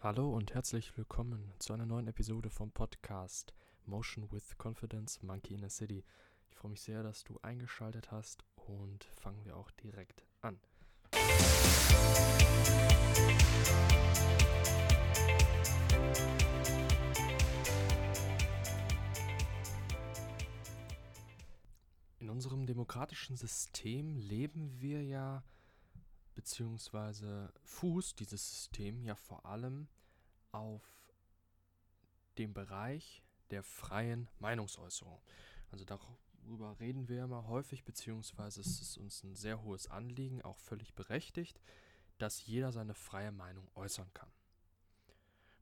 Hallo und herzlich willkommen zu einer neuen Episode vom Podcast Motion with Confidence Monkey in a City. Ich freue mich sehr, dass du eingeschaltet hast und fangen wir auch direkt an. In unserem demokratischen System leben wir ja, beziehungsweise fußt dieses System ja vor allem auf dem Bereich der freien Meinungsäußerung. Also darüber reden wir immer häufig, beziehungsweise es ist uns ein sehr hohes Anliegen, auch völlig berechtigt, dass jeder seine freie Meinung äußern kann.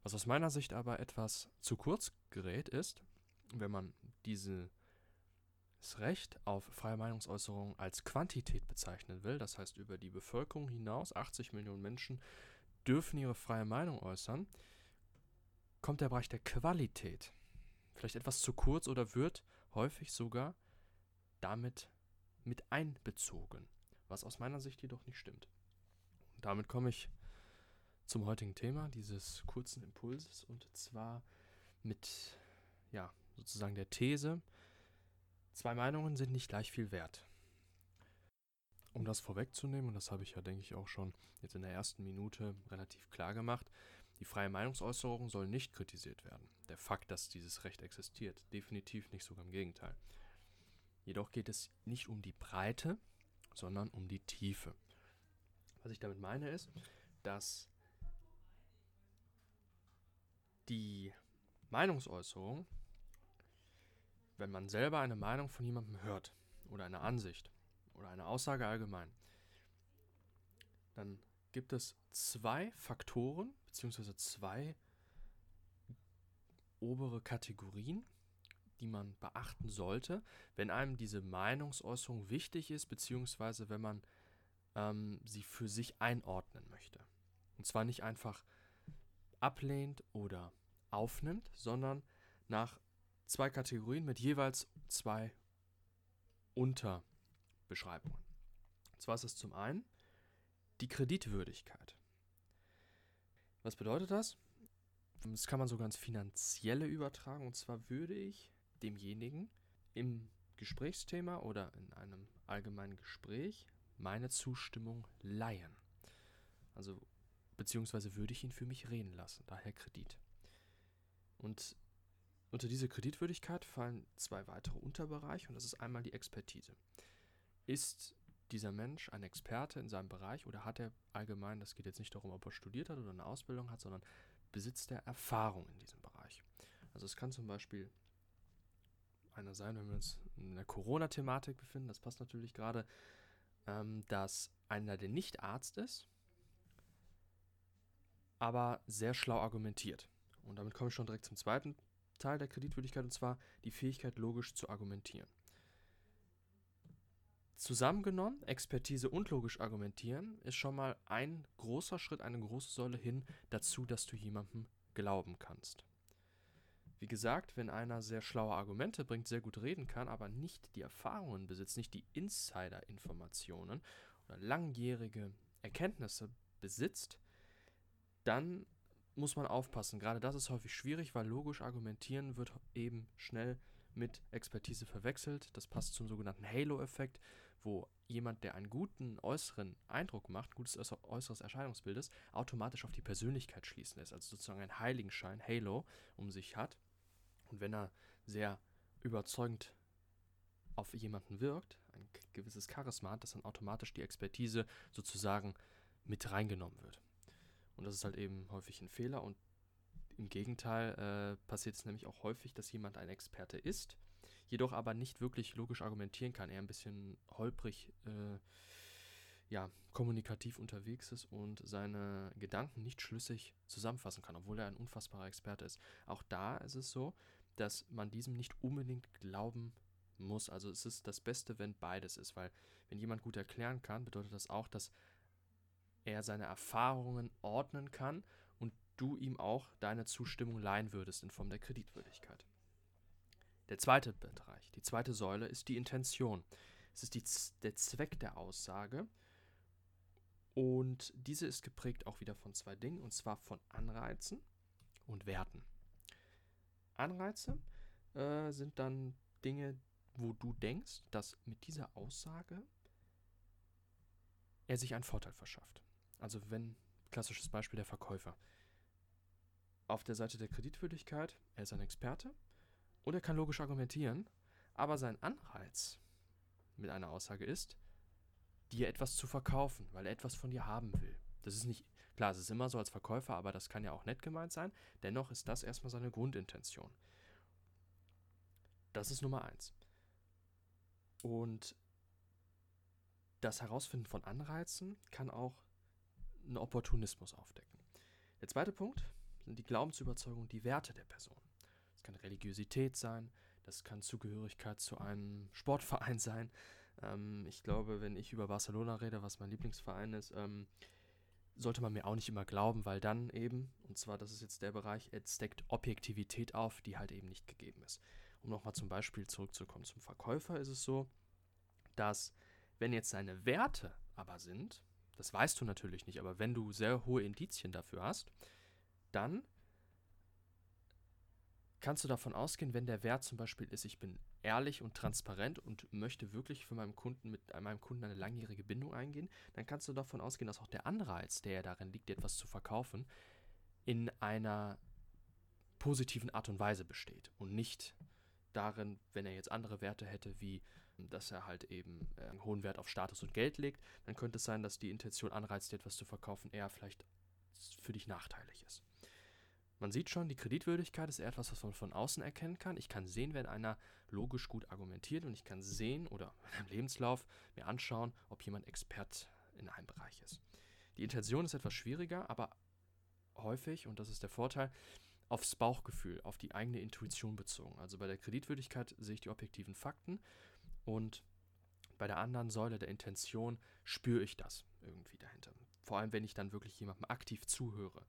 Was aus meiner Sicht aber etwas zu kurz gerät ist, wenn man dieses Recht auf freie Meinungsäußerung als Quantität bezeichnen will, das heißt über die Bevölkerung hinaus, 80 Millionen Menschen dürfen ihre freie Meinung äußern, kommt der Bereich der Qualität vielleicht etwas zu kurz oder wird häufig sogar damit mit einbezogen, was aus meiner Sicht jedoch nicht stimmt. Und damit komme ich zum heutigen Thema dieses kurzen Impulses und zwar mit ja, sozusagen der These, zwei Meinungen sind nicht gleich viel wert. Um das vorwegzunehmen, und das habe ich ja, denke ich, auch schon jetzt in der ersten Minute relativ klar gemacht, die freie Meinungsäußerung soll nicht kritisiert werden. Der Fakt, dass dieses Recht existiert, definitiv nicht, sogar im Gegenteil. Jedoch geht es nicht um die Breite, sondern um die Tiefe. Was ich damit meine ist, dass die Meinungsäußerung, wenn man selber eine Meinung von jemandem hört oder eine Ansicht oder eine Aussage allgemein, dann gibt es zwei Faktoren bzw. zwei obere Kategorien, die man beachten sollte, wenn einem diese Meinungsäußerung wichtig ist, beziehungsweise wenn man ähm, sie für sich einordnen möchte. Und zwar nicht einfach ablehnt oder aufnimmt, sondern nach zwei Kategorien mit jeweils zwei Unterbeschreibungen. Und zwar ist es zum einen die Kreditwürdigkeit. Was bedeutet das? Das kann man sogar ins Finanzielle übertragen. Und zwar würde ich demjenigen im Gesprächsthema oder in einem allgemeinen Gespräch meine Zustimmung leihen. Also, beziehungsweise würde ich ihn für mich reden lassen, daher Kredit. Und unter diese Kreditwürdigkeit fallen zwei weitere Unterbereiche und das ist einmal die Expertise. Ist dieser Mensch ein Experte in seinem Bereich oder hat er allgemein, das geht jetzt nicht darum, ob er studiert hat oder eine Ausbildung hat, sondern besitzt er Erfahrung in diesem Bereich. Also es kann zum Beispiel einer sein, wenn wir uns in der Corona-Thematik befinden, das passt natürlich gerade, ähm, dass einer, der nicht Arzt ist, aber sehr schlau argumentiert. Und damit komme ich schon direkt zum zweiten Teil der Kreditwürdigkeit, und zwar die Fähigkeit, logisch zu argumentieren. Zusammengenommen, Expertise und logisch argumentieren ist schon mal ein großer Schritt, eine große Säule hin dazu, dass du jemandem glauben kannst. Wie gesagt, wenn einer sehr schlaue Argumente bringt, sehr gut reden kann, aber nicht die Erfahrungen besitzt, nicht die Insider-Informationen oder langjährige Erkenntnisse besitzt, dann muss man aufpassen. Gerade das ist häufig schwierig, weil logisch argumentieren wird eben schnell mit Expertise verwechselt. Das passt zum sogenannten Halo-Effekt, wo jemand, der einen guten äußeren Eindruck macht, gutes äußeres Erscheinungsbild ist, automatisch auf die Persönlichkeit schließen lässt. Also sozusagen ein Heiligenschein, Halo, um sich hat. Und wenn er sehr überzeugend auf jemanden wirkt, ein gewisses Charisma hat, dass dann automatisch die Expertise sozusagen mit reingenommen wird. Und das ist halt eben häufig ein Fehler und im Gegenteil äh, passiert es nämlich auch häufig, dass jemand ein Experte ist, jedoch aber nicht wirklich logisch argumentieren kann, er ein bisschen holprig, äh, ja, kommunikativ unterwegs ist und seine Gedanken nicht schlüssig zusammenfassen kann, obwohl er ein unfassbarer Experte ist. Auch da ist es so, dass man diesem nicht unbedingt glauben muss. Also es ist das Beste, wenn beides ist, weil wenn jemand gut erklären kann, bedeutet das auch, dass er seine Erfahrungen ordnen kann du ihm auch deine Zustimmung leihen würdest in Form der Kreditwürdigkeit. Der zweite Bereich, die zweite Säule ist die Intention. Es ist die, der Zweck der Aussage Und diese ist geprägt auch wieder von zwei Dingen, und zwar von Anreizen und Werten. Anreize äh, sind dann Dinge, wo du denkst, dass mit dieser Aussage er sich einen Vorteil verschafft. Also wenn, klassisches Beispiel der Verkäufer. Auf der Seite der Kreditwürdigkeit, er ist ein Experte und er kann logisch argumentieren, aber sein Anreiz mit einer Aussage ist, dir etwas zu verkaufen, weil er etwas von dir haben will. Das ist nicht, klar, es ist immer so als Verkäufer, aber das kann ja auch nett gemeint sein. Dennoch ist das erstmal seine Grundintention. Das ist Nummer eins. Und das Herausfinden von Anreizen kann auch einen Opportunismus aufdecken. Der zweite Punkt sind die Glaubensüberzeugungen, die Werte der Person. Das kann Religiosität sein, das kann Zugehörigkeit zu einem Sportverein sein, ähm, ich glaube, wenn ich über Barcelona rede, was mein Lieblingsverein ist, ähm, sollte man mir auch nicht immer glauben, weil dann eben, und zwar das ist jetzt der Bereich, es deckt Objektivität auf, die halt eben nicht gegeben ist. Um nochmal zum Beispiel zurückzukommen, zum Verkäufer ist es so, dass wenn jetzt seine Werte aber sind, das weißt du natürlich nicht, aber wenn du sehr hohe Indizien dafür hast, dann kannst du davon ausgehen, wenn der Wert zum Beispiel ist, ich bin ehrlich und transparent und möchte wirklich für meinen Kunden mit meinem Kunden eine langjährige Bindung eingehen, dann kannst du davon ausgehen, dass auch der Anreiz, der darin liegt, etwas zu verkaufen, in einer positiven Art und Weise besteht und nicht darin, wenn er jetzt andere Werte hätte, wie dass er halt eben äh, hohen Wert auf Status und Geld legt, dann könnte es sein, dass die Intention anreizt, dir etwas zu verkaufen, eher vielleicht für dich nachteilig ist. Man sieht schon, die Kreditwürdigkeit ist etwas, was man von außen erkennen kann. Ich kann sehen, wenn einer logisch gut argumentiert und ich kann sehen oder im Lebenslauf mir anschauen, ob jemand Expert in einem Bereich ist. Die Intention ist etwas schwieriger, aber häufig, und das ist der Vorteil, aufs Bauchgefühl, auf die eigene Intuition bezogen. Also bei der Kreditwürdigkeit sehe ich die objektiven Fakten und bei der anderen Säule der Intention spüre ich das irgendwie dahinter. Vor allem, wenn ich dann wirklich jemandem aktiv zuhöre.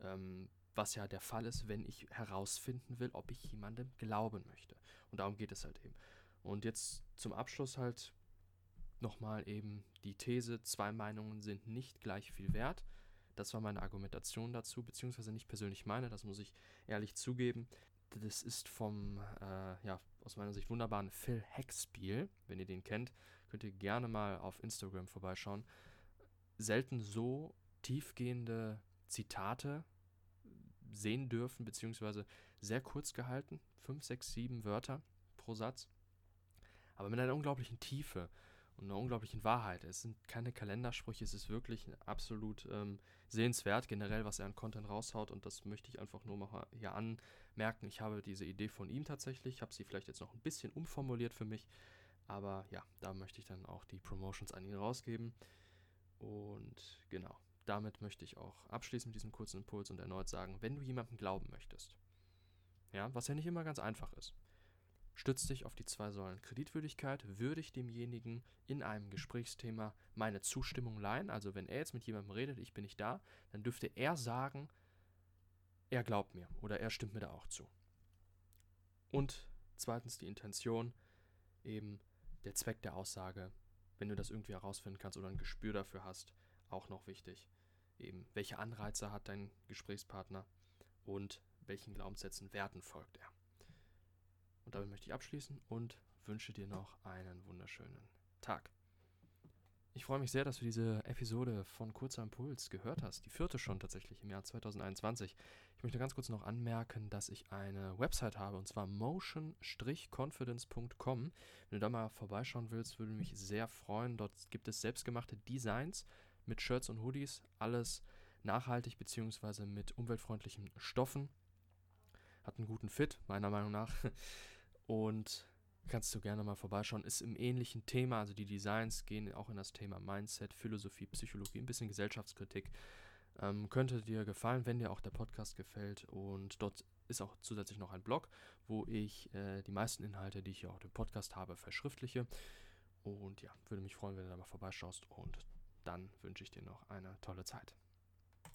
Ähm, was ja der Fall ist, wenn ich herausfinden will, ob ich jemandem glauben möchte. Und darum geht es halt eben. Und jetzt zum Abschluss halt nochmal eben die These, zwei Meinungen sind nicht gleich viel wert. Das war meine Argumentation dazu, beziehungsweise nicht persönlich meine, das muss ich ehrlich zugeben. Das ist vom, äh, ja, aus meiner Sicht wunderbaren Phil Heck-Spiel. Wenn ihr den kennt, könnt ihr gerne mal auf Instagram vorbeischauen. Selten so tiefgehende Zitate sehen dürfen, beziehungsweise sehr kurz gehalten, fünf, sechs, sieben Wörter pro Satz, aber mit einer unglaublichen Tiefe und einer unglaublichen Wahrheit. Es sind keine Kalendersprüche, es ist wirklich absolut ähm, sehenswert, generell, was er an Content raushaut und das möchte ich einfach nur mal hier anmerken. Ich habe diese Idee von ihm tatsächlich, habe sie vielleicht jetzt noch ein bisschen umformuliert für mich, aber ja, da möchte ich dann auch die Promotions an ihn rausgeben und genau damit möchte ich auch abschließen mit diesem kurzen Impuls und erneut sagen, wenn du jemandem glauben möchtest, ja, was ja nicht immer ganz einfach ist, stützt dich auf die zwei Säulen Kreditwürdigkeit, würde ich demjenigen in einem Gesprächsthema meine Zustimmung leihen, also wenn er jetzt mit jemandem redet, ich bin nicht da, dann dürfte er sagen, er glaubt mir oder er stimmt mir da auch zu. Und zweitens die Intention, eben der Zweck der Aussage, wenn du das irgendwie herausfinden kannst oder ein Gespür dafür hast, auch noch wichtig. Eben, welche Anreize hat dein Gesprächspartner und welchen Glaubenssätzen, Werten folgt er. Damit möchte ich abschließen und wünsche dir noch einen wunderschönen Tag. Ich freue mich sehr, dass du diese Episode von Kurzer Impuls gehört hast. Die vierte schon tatsächlich im Jahr 2021. Ich möchte ganz kurz noch anmerken, dass ich eine Website habe und zwar motion-confidence.com. Wenn du da mal vorbeischauen willst, würde mich sehr freuen. Dort gibt es selbstgemachte Designs mit Shirts und Hoodies, alles nachhaltig bzw. mit umweltfreundlichen Stoffen. Hat einen guten Fit, meiner Meinung nach. Und kannst du gerne mal vorbeischauen. Ist im ähnlichen Thema, also die Designs gehen auch in das Thema Mindset, Philosophie, Psychologie, ein bisschen Gesellschaftskritik. Ähm, könnte dir gefallen, wenn dir auch der Podcast gefällt. Und dort ist auch zusätzlich noch ein Blog, wo ich äh, die meisten Inhalte, die ich hier auch im Podcast habe, verschriftliche. Und ja, würde mich freuen, wenn du da mal vorbeischaust und dann wünsche ich dir noch eine tolle Zeit.